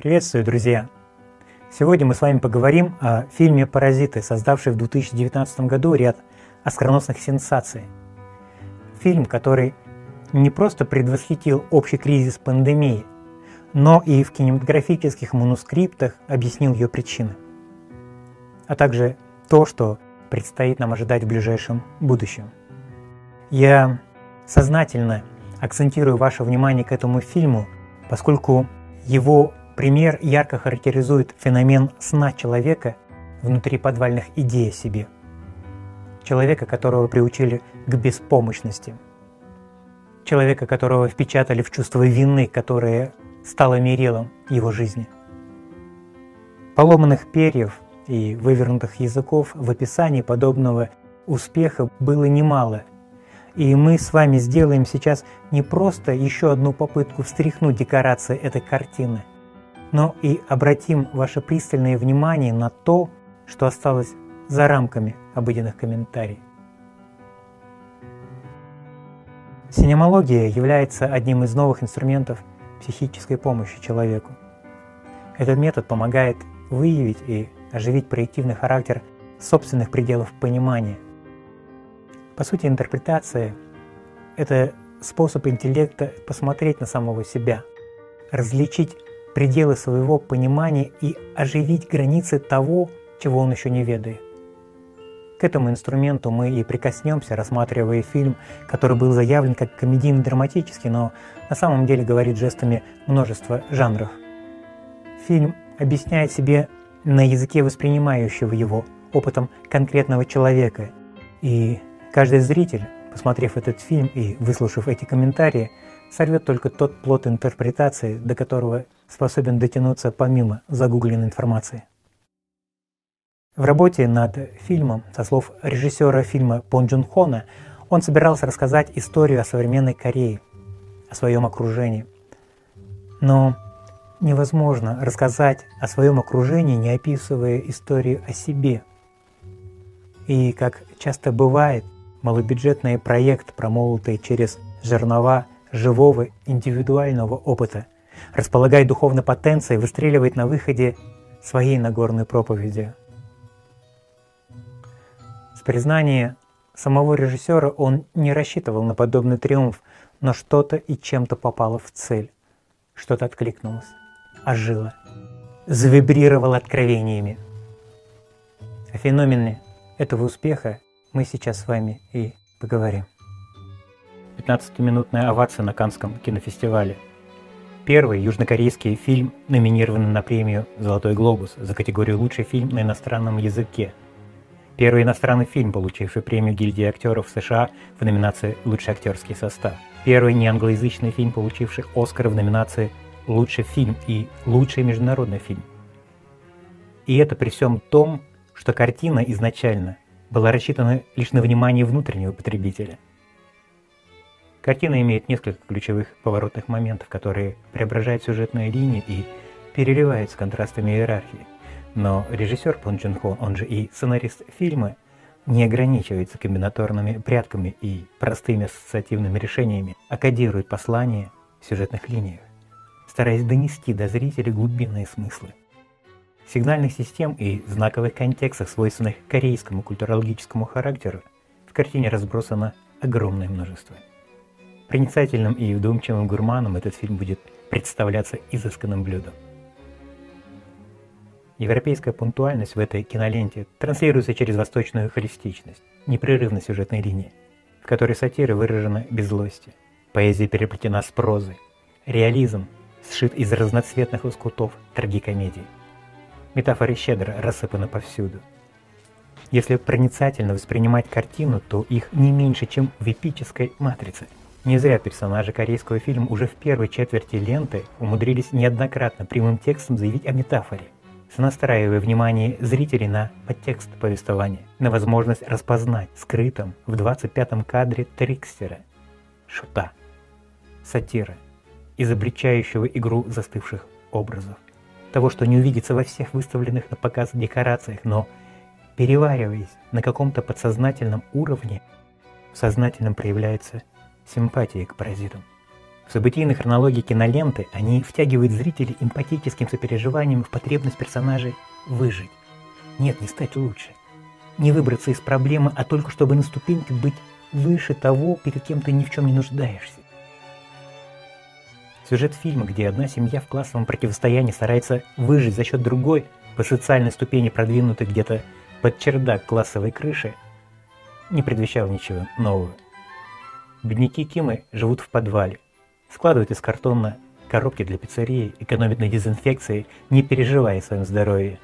Приветствую, друзья! Сегодня мы с вами поговорим о фильме «Паразиты», создавший в 2019 году ряд оскароносных сенсаций. Фильм, который не просто предвосхитил общий кризис пандемии, но и в кинематографических манускриптах объяснил ее причины, а также то, что предстоит нам ожидать в ближайшем будущем. Я сознательно акцентирую ваше внимание к этому фильму, поскольку его пример ярко характеризует феномен сна человека внутри подвальных идей о себе. Человека, которого приучили к беспомощности. Человека, которого впечатали в чувство вины, которое стало мерилом его жизни. Поломанных перьев и вывернутых языков в описании подобного успеха было немало, и мы с вами сделаем сейчас не просто еще одну попытку встряхнуть декорации этой картины, но и обратим ваше пристальное внимание на то, что осталось за рамками обыденных комментариев. Синемология является одним из новых инструментов психической помощи человеку. Этот метод помогает выявить и оживить проективный характер собственных пределов понимания. По сути, интерпретация – это способ интеллекта посмотреть на самого себя, различить пределы своего понимания и оживить границы того, чего он еще не ведает. К этому инструменту мы и прикоснемся, рассматривая фильм, который был заявлен как комедийно-драматический, но на самом деле говорит жестами множества жанров. Фильм объясняет себе на языке воспринимающего его, опытом конкретного человека. И каждый зритель, посмотрев этот фильм и выслушав эти комментарии, сорвет только тот плод интерпретации, до которого способен дотянуться помимо загугленной информации. В работе над фильмом, со слов режиссера фильма Пон Джун Хона, он собирался рассказать историю о современной Корее, о своем окружении. Но невозможно рассказать о своем окружении, не описывая историю о себе. И, как часто бывает, малобюджетный проект, промолотый через жернова живого индивидуального опыта – располагает духовной потенцией, выстреливает на выходе своей Нагорной проповеди. С признания самого режиссера он не рассчитывал на подобный триумф, но что-то и чем-то попало в цель. Что-то откликнулось, ожило, завибрировало откровениями. О феномене этого успеха мы сейчас с вами и поговорим. 15-минутная овация на Канском кинофестивале – Первый южнокорейский фильм, номинированный на премию «Золотой глобус» за категорию «Лучший фильм на иностранном языке». Первый иностранный фильм, получивший премию гильдии актеров США в номинации «Лучший актерский состав». Первый неанглоязычный фильм, получивший Оскар в номинации «Лучший фильм» и «Лучший международный фильм». И это при всем том, что картина изначально была рассчитана лишь на внимание внутреннего потребителя – Картина имеет несколько ключевых поворотных моментов, которые преображают сюжетные линии и переливаются контрастами иерархии. Но режиссер Пон Джун Хо, он же и сценарист фильма, не ограничивается комбинаторными прятками и простыми ассоциативными решениями, а кодирует послания в сюжетных линиях, стараясь донести до зрителей глубинные смыслы. Сигнальных систем и знаковых контекстов, свойственных корейскому культурологическому характеру, в картине разбросано огромное множество. Проницательным и вдумчивым гурманом этот фильм будет представляться изысканным блюдом. Европейская пунктуальность в этой киноленте транслируется через восточную холистичность, непрерывность сюжетной линии, в которой сатира выражена без злости, поэзия переплетена с прозой, реализм сшит из разноцветных лоскутов трагикомедии. Метафоры щедро рассыпаны повсюду. Если проницательно воспринимать картину, то их не меньше, чем в эпической «Матрице», не зря персонажи корейского фильма уже в первой четверти ленты умудрились неоднократно прямым текстом заявить о метафоре, сонастраивая внимание зрителей на подтекст повествования, на возможность распознать скрытым в 25-м кадре трикстера, шута, сатира, изобличающего игру застывших образов, того, что не увидится во всех выставленных на показ декорациях, но перевариваясь на каком-то подсознательном уровне, в сознательном проявляется симпатии к паразитам. В событийной хронологии киноленты они втягивают зрителей эмпатическим сопереживанием в потребность персонажей выжить. Нет, не стать лучше. Не выбраться из проблемы, а только чтобы на ступеньке быть выше того, перед кем ты ни в чем не нуждаешься. Сюжет фильма, где одна семья в классовом противостоянии старается выжить за счет другой, по социальной ступени продвинутой где-то под чердак классовой крыши, не предвещал ничего нового. Бедняки Кимы живут в подвале, складывают из картона коробки для пиццерии, экономят на дезинфекции, не переживая о своем здоровье.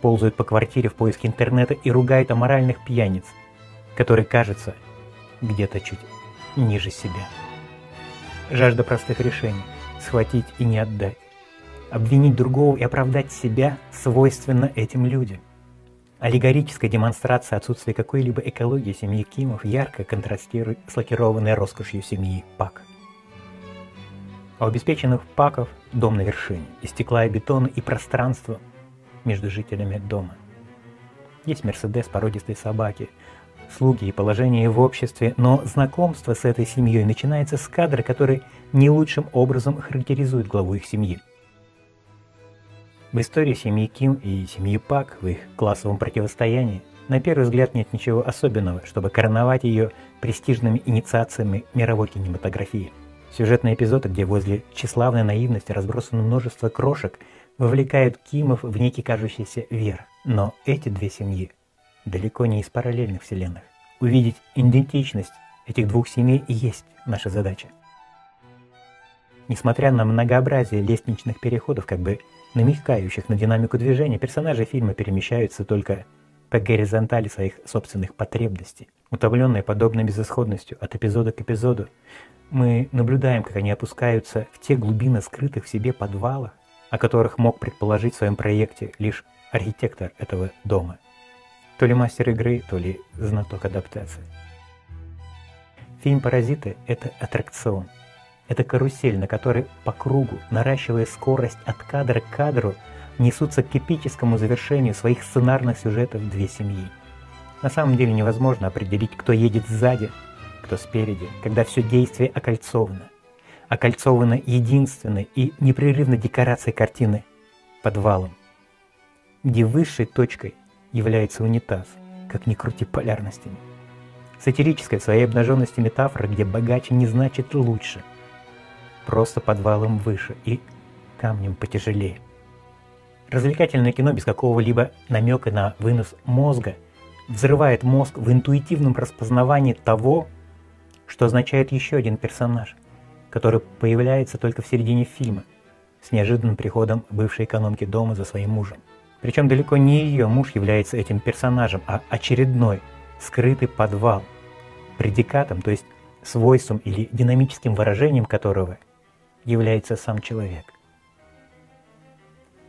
Ползают по квартире в поиске интернета и ругают аморальных пьяниц, которые, кажется, где-то чуть ниже себя. Жажда простых решений – схватить и не отдать. Обвинить другого и оправдать себя свойственно этим людям. Аллегорическая демонстрация отсутствия какой-либо экологии семьи Кимов ярко контрастирует с лакированной роскошью семьи Пак. А у обеспеченных Паков дом на вершине, из стекла и бетона и пространство между жителями дома. Есть Мерседес породистой собаки, слуги и положение в обществе, но знакомство с этой семьей начинается с кадра, который не лучшим образом характеризует главу их семьи. В истории семьи Ким и семьи Пак в их классовом противостоянии на первый взгляд нет ничего особенного, чтобы короновать ее престижными инициациями мировой кинематографии. Сюжетные эпизоды, где возле тщеславной наивности разбросано множество крошек, вовлекают Кимов в некий кажущийся вер. Но эти две семьи далеко не из параллельных вселенных. Увидеть идентичность этих двух семей и есть наша задача. Несмотря на многообразие лестничных переходов, как бы намекающих на динамику движения, персонажи фильма перемещаются только по горизонтали своих собственных потребностей. Утомленные подобной безысходностью от эпизода к эпизоду, мы наблюдаем, как они опускаются в те глубины скрытых в себе подвалах, о которых мог предположить в своем проекте лишь архитектор этого дома. То ли мастер игры, то ли знаток адаптации. Фильм «Паразиты» — это аттракцион. Это карусель, на которой по кругу, наращивая скорость от кадра к кадру, несутся к эпическому завершению своих сценарных сюжетов две семьи. На самом деле невозможно определить, кто едет сзади, кто спереди, когда все действие окольцовано. Окольцовано единственной и непрерывной декорацией картины – подвалом, где высшей точкой является унитаз, как ни крути полярностями. Сатирическая в своей обнаженности метафора, где богаче не значит лучше, просто подвалом выше и камнем потяжелее. Развлекательное кино без какого-либо намека на вынос мозга взрывает мозг в интуитивном распознавании того, что означает еще один персонаж, который появляется только в середине фильма, с неожиданным приходом бывшей экономки дома за своим мужем. Причем далеко не ее муж является этим персонажем, а очередной, скрытый подвал, предикатом, то есть свойством или динамическим выражением которого является сам человек.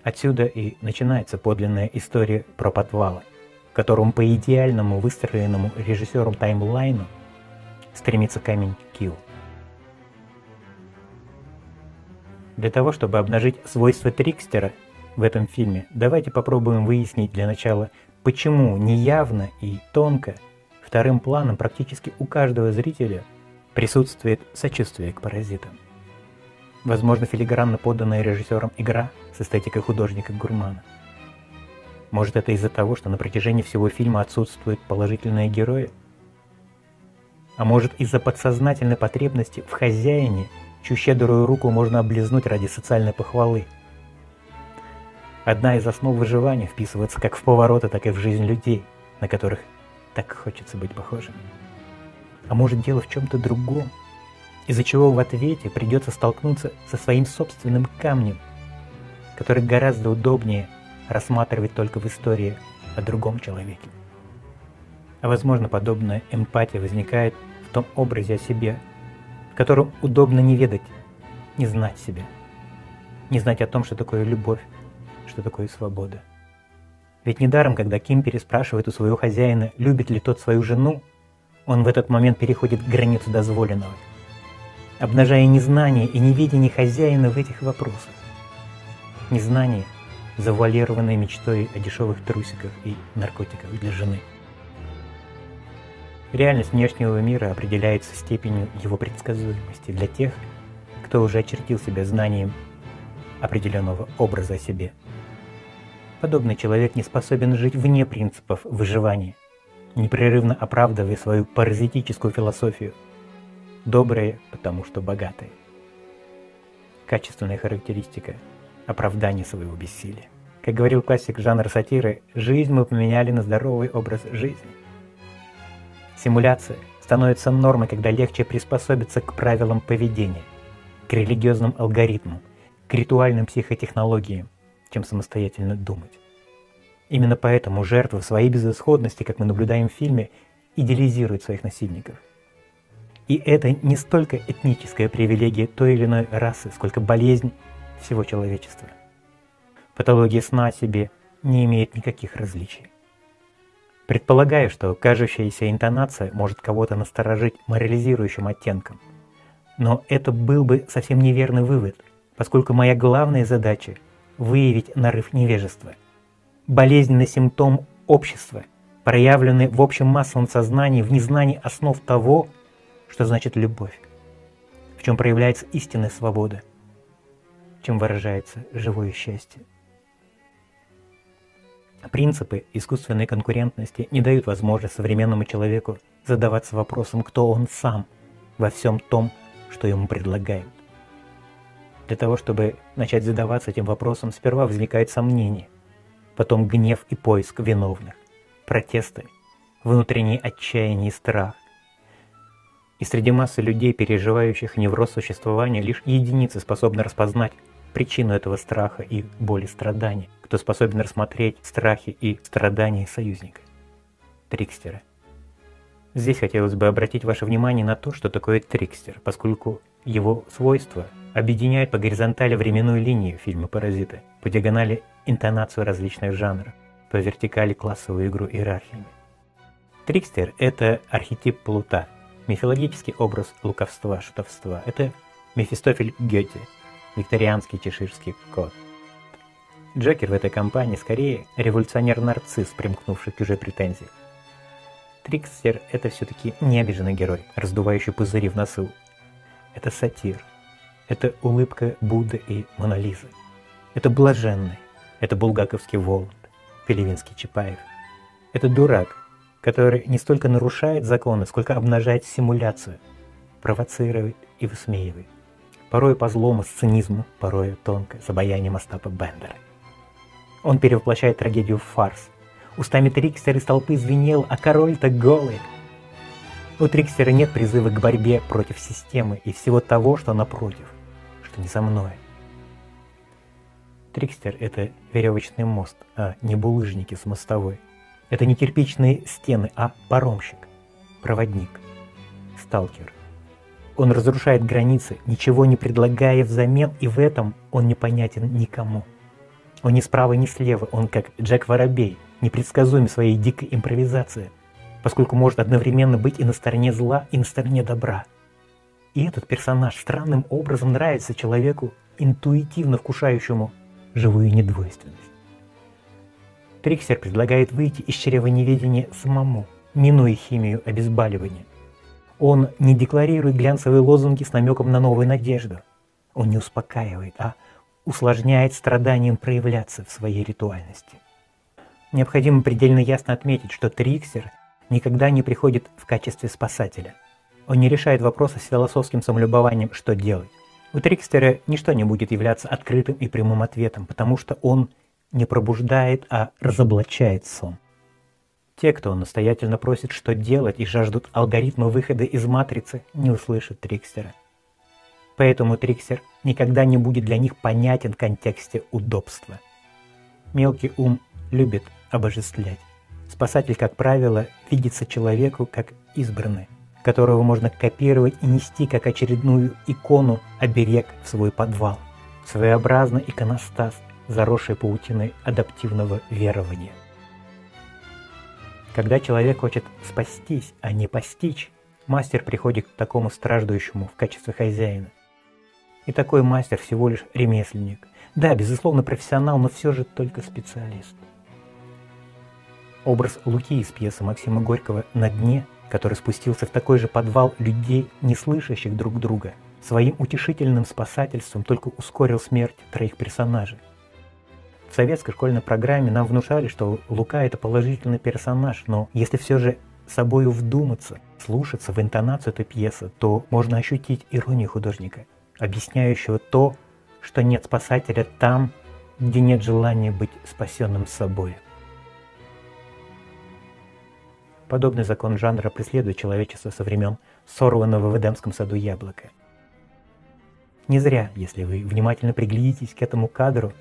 Отсюда и начинается подлинная история про подвалы, в котором по идеальному выстроенному режиссером таймлайну стремится камень Килл. Для того, чтобы обнажить свойства Трикстера – в этом фильме, давайте попробуем выяснить для начала, почему неявно и тонко вторым планом практически у каждого зрителя присутствует сочувствие к паразитам. Возможно, филигранно поданная режиссером игра с эстетикой художника-гурмана. Может, это из-за того, что на протяжении всего фильма отсутствуют положительные герои? А может, из-за подсознательной потребности в хозяине, чью щедрую руку можно облизнуть ради социальной похвалы – Одна из основ выживания вписывается как в повороты, так и в жизнь людей, на которых так хочется быть похожими. А может дело в чем-то другом, из-за чего в ответе придется столкнуться со своим собственным камнем, который гораздо удобнее рассматривать только в истории о другом человеке. А возможно, подобная эмпатия возникает в том образе о себе, в котором удобно не ведать, не знать себя, не знать о том, что такое любовь, что такое свобода. Ведь недаром, когда Ким переспрашивает у своего хозяина, любит ли тот свою жену, он в этот момент переходит границу дозволенного, обнажая незнание и неведение хозяина в этих вопросах. Незнание, завуалированное мечтой о дешевых трусиках и наркотиках для жены. Реальность внешнего мира определяется степенью его предсказуемости для тех, кто уже очертил себя знанием определенного образа о себе. Подобный человек не способен жить вне принципов выживания, непрерывно оправдывая свою паразитическую философию. Добрые, потому что богатые. Качественная характеристика – оправдание своего бессилия. Как говорил классик жанра сатиры, жизнь мы поменяли на здоровый образ жизни. Симуляция становится нормой, когда легче приспособиться к правилам поведения, к религиозным алгоритмам, к ритуальным психотехнологиям, чем самостоятельно думать. Именно поэтому жертвы в своей безысходности, как мы наблюдаем в фильме, идеализируют своих насильников. И это не столько этническая привилегия той или иной расы, сколько болезнь всего человечества – Патология сна себе не имеет никаких различий. Предполагаю, что кажущаяся интонация может кого-то насторожить морализирующим оттенком. Но это был бы совсем неверный вывод, поскольку моя главная задача – выявить нарыв невежества. Болезненный симптом общества, проявленный в общем массовом сознании в незнании основ того, что значит любовь, в чем проявляется истинная свобода, чем выражается живое счастье. Принципы искусственной конкурентности не дают возможности современному человеку задаваться вопросом, кто он сам во всем том, что ему предлагают. Для того, чтобы начать задаваться этим вопросом, сперва возникает сомнение, потом гнев и поиск виновных, протесты, внутреннее отчаяние и страх. И среди массы людей, переживающих невроз существования, лишь единицы способны распознать причину этого страха и боли страдания, кто способен рассмотреть страхи и страдания союзника, трикстера. Здесь хотелось бы обратить ваше внимание на то, что такое трикстер, поскольку его свойства объединяют по горизонтали временную линию фильма «Паразиты», по диагонали интонацию различных жанров, по вертикали классовую игру иерархиями. Трикстер – это архетип плута, мифологический образ луковства, шутовства. Это Мефистофель Гёте – викторианский чеширский кот. Джокер в этой компании скорее революционер-нарцисс, примкнувший к чужой претензии. Трикстер — это все-таки не обиженный герой, раздувающий пузыри в носу. Это сатир. Это улыбка Будды и Монолизы. Это блаженный. Это булгаковский Воланд, Пелевинский Чапаев. Это дурак, который не столько нарушает законы, сколько обнажает симуляцию, провоцирует и высмеивает порой по злому, с цинизму, порой тонко, с обаянием Остапа Бендера. Он перевоплощает трагедию в фарс. Устами Трикстера из толпы звенел, а король-то голый. У Трикстера нет призыва к борьбе против системы и всего того, что напротив, что не со мной. Трикстер — это веревочный мост, а не булыжники с мостовой. Это не кирпичные стены, а паромщик, проводник, сталкер — он разрушает границы, ничего не предлагая взамен, и в этом он непонятен никому. Он ни справа, ни слева, он как Джек Воробей, непредсказуем своей дикой импровизации, поскольку может одновременно быть и на стороне зла, и на стороне добра. И этот персонаж странным образом нравится человеку, интуитивно вкушающему живую недвойственность. Триксер предлагает выйти из чрева неведения самому, минуя химию обезболивания. Он не декларирует глянцевые лозунги с намеком на новую надежду. Он не успокаивает, а усложняет страданием проявляться в своей ритуальности. Необходимо предельно ясно отметить, что Триксер никогда не приходит в качестве спасателя. Он не решает вопросы с философским самолюбованием, что делать. У Трикстера ничто не будет являться открытым и прямым ответом, потому что он не пробуждает, а разоблачает сон. Те, кто настоятельно просит, что делать, и жаждут алгоритма выхода из матрицы, не услышат Трикстера. Поэтому Трикстер никогда не будет для них понятен в контексте удобства. Мелкий ум любит обожествлять. Спасатель, как правило, видится человеку как избранный, которого можно копировать и нести как очередную икону оберег в свой подвал. Своеобразный иконостас, заросший паутиной адаптивного верования. Когда человек хочет спастись, а не постичь, мастер приходит к такому страждущему в качестве хозяина. И такой мастер всего лишь ремесленник. Да, безусловно, профессионал, но все же только специалист. Образ Луки из пьесы Максима Горького «На дне» который спустился в такой же подвал людей, не слышащих друг друга, своим утешительным спасательством только ускорил смерть троих персонажей. В советской школьной программе нам внушали, что Лука – это положительный персонаж, но если все же собою вдуматься, слушаться в интонацию этой пьесы, то можно ощутить иронию художника, объясняющего то, что нет спасателя там, где нет желания быть спасенным собой. Подобный закон жанра преследует человечество со времен сорванного в Эдемском саду яблока. Не зря, если вы внимательно приглядитесь к этому кадру,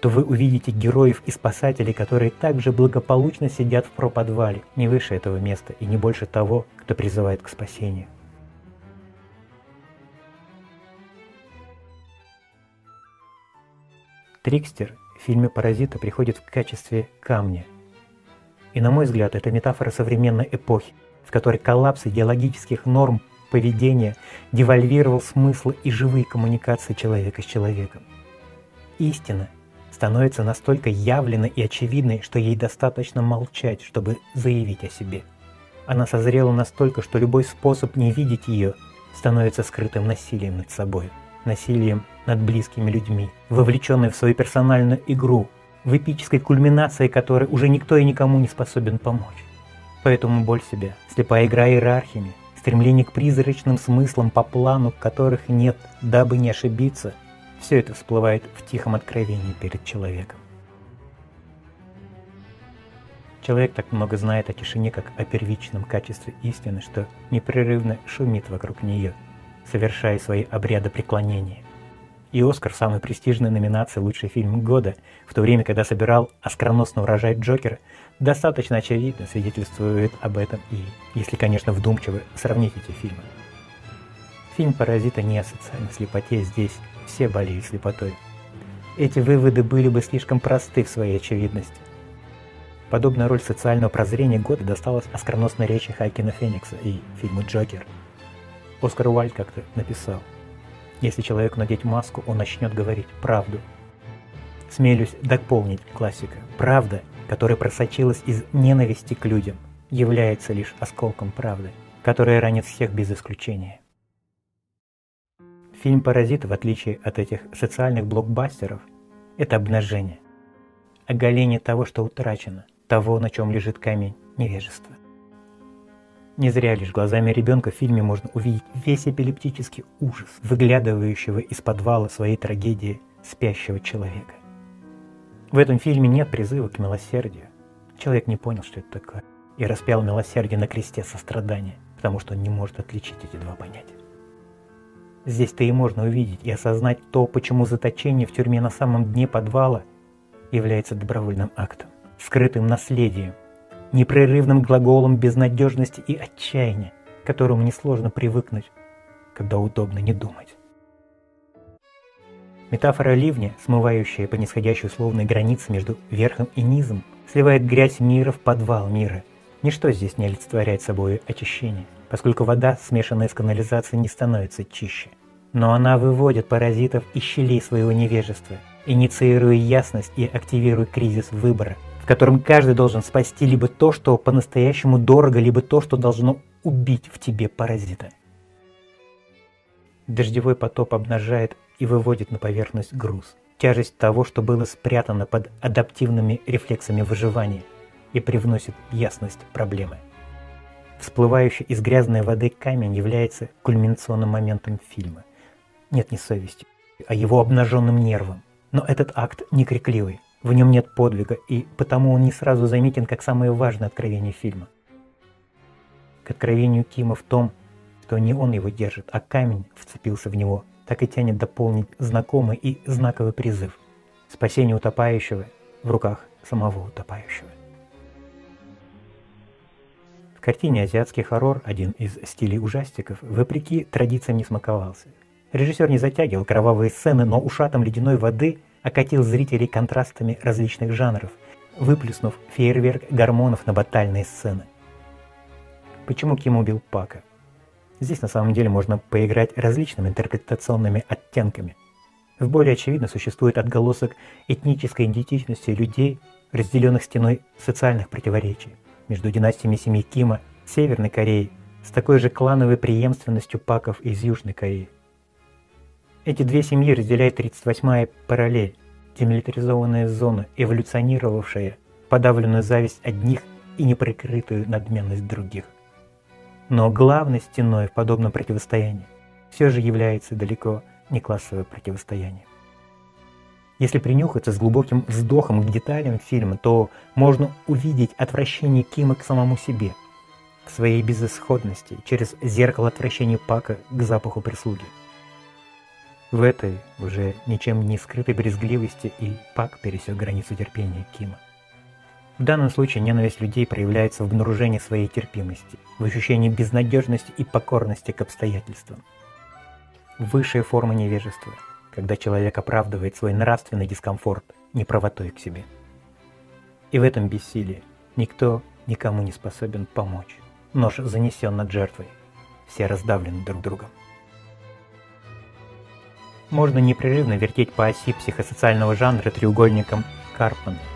то вы увидите героев и спасателей, которые также благополучно сидят в проподвале, не выше этого места и не больше того, кто призывает к спасению. Трикстер в фильме «Паразита» приходит в качестве камня. И на мой взгляд, это метафора современной эпохи, в которой коллапс идеологических норм поведения девальвировал смыслы и живые коммуникации человека с человеком. Истина – становится настолько явленной и очевидной, что ей достаточно молчать, чтобы заявить о себе. Она созрела настолько, что любой способ не видеть ее становится скрытым насилием над собой, насилием над близкими людьми, вовлеченной в свою персональную игру, в эпической кульминации которой уже никто и никому не способен помочь. Поэтому боль себя, слепая игра иерархиями, стремление к призрачным смыслам по плану, которых нет, дабы не ошибиться – все это всплывает в тихом откровении перед человеком. Человек так много знает о тишине, как о первичном качестве истины, что непрерывно шумит вокруг нее, совершая свои обряды преклонения. И «Оскар» – самой престижной номинацией «Лучший фильм года», в то время, когда собирал оскароносный урожай Джокера, достаточно очевидно свидетельствует об этом и, если, конечно, вдумчиво сравнить эти фильмы. Фильм «Паразита» не социальной слепоте здесь все болеют слепотой. Эти выводы были бы слишком просты в своей очевидности. Подобная роль социального прозрения года досталась оскароносной речи Хайкина Феникса и фильму «Джокер». Оскар Уальд как-то написал, «Если человеку надеть маску, он начнет говорить правду». Смелюсь дополнить классика. Правда, которая просочилась из ненависти к людям, является лишь осколком правды, которая ранит всех без исключения. Фильм «Паразит», в отличие от этих социальных блокбастеров, это обнажение. Оголение того, что утрачено, того, на чем лежит камень невежества. Не зря лишь глазами ребенка в фильме можно увидеть весь эпилептический ужас, выглядывающего из подвала своей трагедии спящего человека. В этом фильме нет призыва к милосердию. Человек не понял, что это такое, и распял милосердие на кресте сострадания, потому что он не может отличить эти два понятия. Здесь-то и можно увидеть и осознать то, почему заточение в тюрьме на самом дне подвала является добровольным актом, скрытым наследием, непрерывным глаголом безнадежности и отчаяния, к которому несложно привыкнуть, когда удобно не думать. Метафора ливня, смывающая по нисходящей условной границе между верхом и низом, сливает грязь мира в подвал мира. Ничто здесь не олицетворяет собой очищение – поскольку вода, смешанная с канализацией, не становится чище. Но она выводит паразитов из щелей своего невежества, инициируя ясность и активируя кризис выбора, в котором каждый должен спасти либо то, что по-настоящему дорого, либо то, что должно убить в тебе паразита. Дождевой потоп обнажает и выводит на поверхность груз, тяжесть того, что было спрятано под адаптивными рефлексами выживания, и привносит ясность проблемы. Всплывающий из грязной воды камень является кульминационным моментом фильма. Нет не совести, а его обнаженным нервом. Но этот акт не крикливый, в нем нет подвига, и потому он не сразу заметен как самое важное откровение фильма. К откровению Кима в том, что не он его держит, а камень вцепился в него, так и тянет дополнить знакомый и знаковый призыв. Спасение утопающего в руках самого утопающего. В картине «Азиатский хоррор», один из стилей ужастиков, вопреки традициям не смаковался. Режиссер не затягивал кровавые сцены, но ушатом ледяной воды окатил зрителей контрастами различных жанров, выплеснув фейерверк гормонов на батальные сцены. Почему Ким убил Пака? Здесь на самом деле можно поиграть различными интерпретационными оттенками. В более очевидно существует отголосок этнической идентичности людей, разделенных стеной социальных противоречий между династиями семьи Кима, Северной Кореи с такой же клановой преемственностью паков из Южной Кореи. Эти две семьи разделяет 38-я параллель, демилитаризованная зона, эволюционировавшая подавленную зависть одних и неприкрытую надменность других. Но главной стеной в подобном противостоянии все же является далеко не классовое противостояние. Если принюхаться с глубоким вздохом к деталям фильма, то можно увидеть отвращение Кима к самому себе, к своей безысходности, через зеркало отвращения Пака к запаху прислуги. В этой уже ничем не скрытой брезгливости и Пак пересек границу терпения Кима. В данном случае ненависть людей проявляется в обнаружении своей терпимости, в ощущении безнадежности и покорности к обстоятельствам. Высшая форма невежества, когда человек оправдывает свой нравственный дискомфорт неправотой к себе. И в этом бессилии никто никому не способен помочь. Нож занесен над жертвой. Все раздавлены друг другом. Можно непрерывно вертеть по оси психосоциального жанра треугольником Карпмана –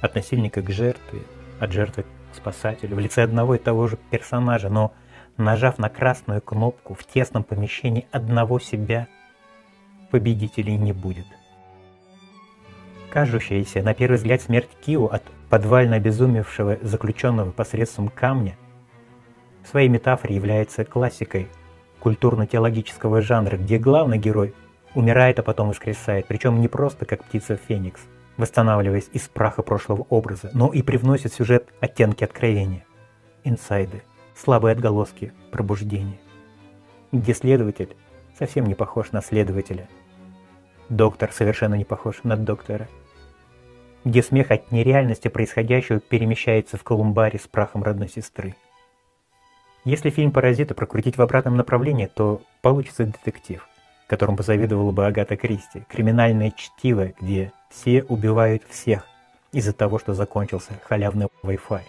от насильника к жертве, от жертвы к спасателю в лице одного и того же персонажа, но нажав на красную кнопку в тесном помещении одного себя, победителей не будет. Кажущаяся, на первый взгляд, смерть Кио от подвально обезумевшего заключенного посредством камня в своей метафоре является классикой культурно-теологического жанра, где главный герой умирает, а потом воскресает, причем не просто как птица Феникс, восстанавливаясь из праха прошлого образа, но и привносит в сюжет оттенки откровения, инсайды, слабые отголоски пробуждения, где следователь совсем не похож на следователя, доктор совершенно не похож на доктора, где смех от нереальности происходящего перемещается в колумбаре с прахом родной сестры. Если фильм «Паразиты» прокрутить в обратном направлении, то получится детектив, которым позавидовала бы Агата Кристи, криминальное чтиво, где все убивают всех из-за того, что закончился халявный Wi-Fi.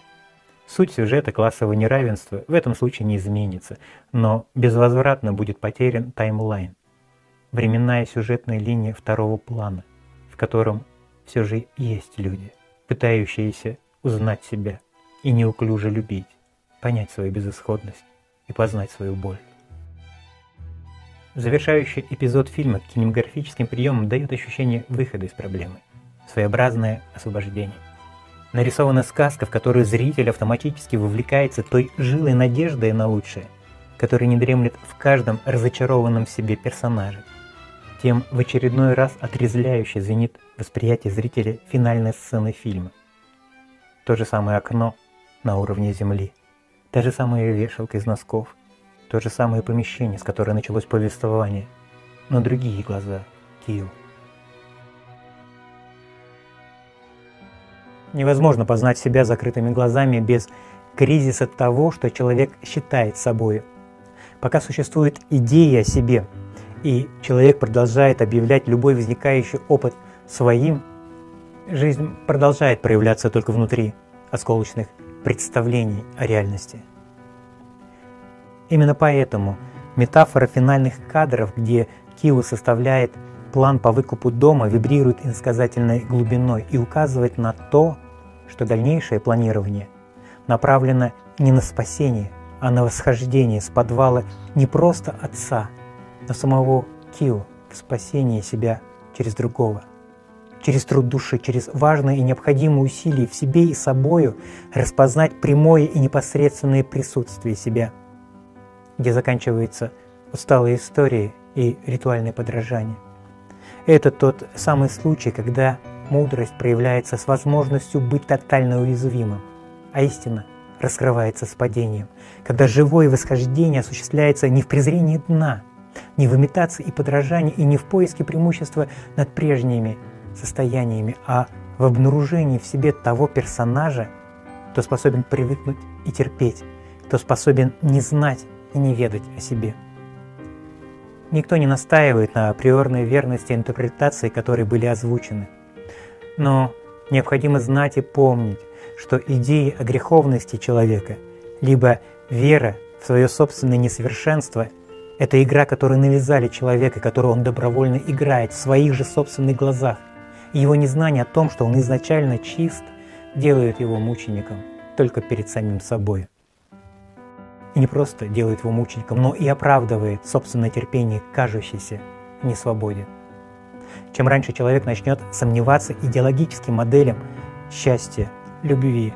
Суть сюжета классового неравенства в этом случае не изменится, но безвозвратно будет потерян таймлайн. Временная сюжетная линия второго плана, в котором все же есть люди, пытающиеся узнать себя и неуклюже любить, понять свою безысходность и познать свою боль. Завершающий эпизод фильма кинематографическим приемом дает ощущение выхода из проблемы, своеобразное освобождение. Нарисована сказка, в которую зритель автоматически вовлекается той жилой надеждой на лучшее, которая не дремлет в каждом разочарованном в себе персонаже, тем в очередной раз отрезвляюще звенит восприятие зрителя финальной сцены фильма. То же самое окно на уровне земли, та же самая вешалка из носков – то же самое помещение, с которого началось повествование, но другие глаза Киев. Невозможно познать себя закрытыми глазами без кризиса того, что человек считает собой. Пока существует идея о себе, и человек продолжает объявлять любой возникающий опыт своим, жизнь продолжает проявляться только внутри осколочных представлений о реальности – Именно поэтому метафора финальных кадров, где Киу составляет план по выкупу дома, вибрирует инсказательной глубиной и указывает на то, что дальнейшее планирование направлено не на спасение, а на восхождение с подвала не просто отца, но самого Киу в спасение себя через другого. Через труд души, через важное и необходимое усилие в себе и собою распознать прямое и непосредственное присутствие себя – где заканчиваются усталые истории и ритуальное подражание. Это тот самый случай, когда мудрость проявляется с возможностью быть тотально уязвимым, а истина раскрывается с падением, когда живое восхождение осуществляется не в презрении дна, не в имитации и подражании, и не в поиске преимущества над прежними состояниями, а в обнаружении в себе того персонажа, кто способен привыкнуть и терпеть, кто способен не знать и не ведать о себе. Никто не настаивает на априорной верности интерпретации, которые были озвучены. Но необходимо знать и помнить, что идеи о греховности человека, либо вера в свое собственное несовершенство – это игра, которую навязали человека, которую он добровольно играет в своих же собственных глазах. И его незнание о том, что он изначально чист, делает его мучеником только перед самим собой. и не просто делает его мучеником, но и оправдывает собственное терпение кажущейся несвободе. Чем раньше человек начнет сомневаться идеологическим моделям счастья, любви,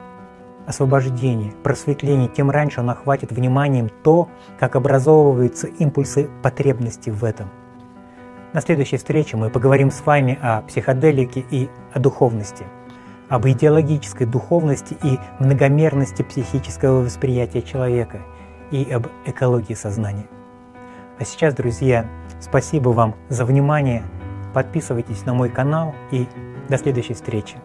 освобождения, просветления, тем раньше он охватит вниманием то, как образовываются импульсы потребности в этом. На следующей встрече мы поговорим с вами о психоделике и о духовности, об идеологической духовности и многомерности психического восприятия человека и об экологии сознания. А сейчас, друзья, спасибо вам за внимание – Подписывайтесь на мой канал и до следующей встречи.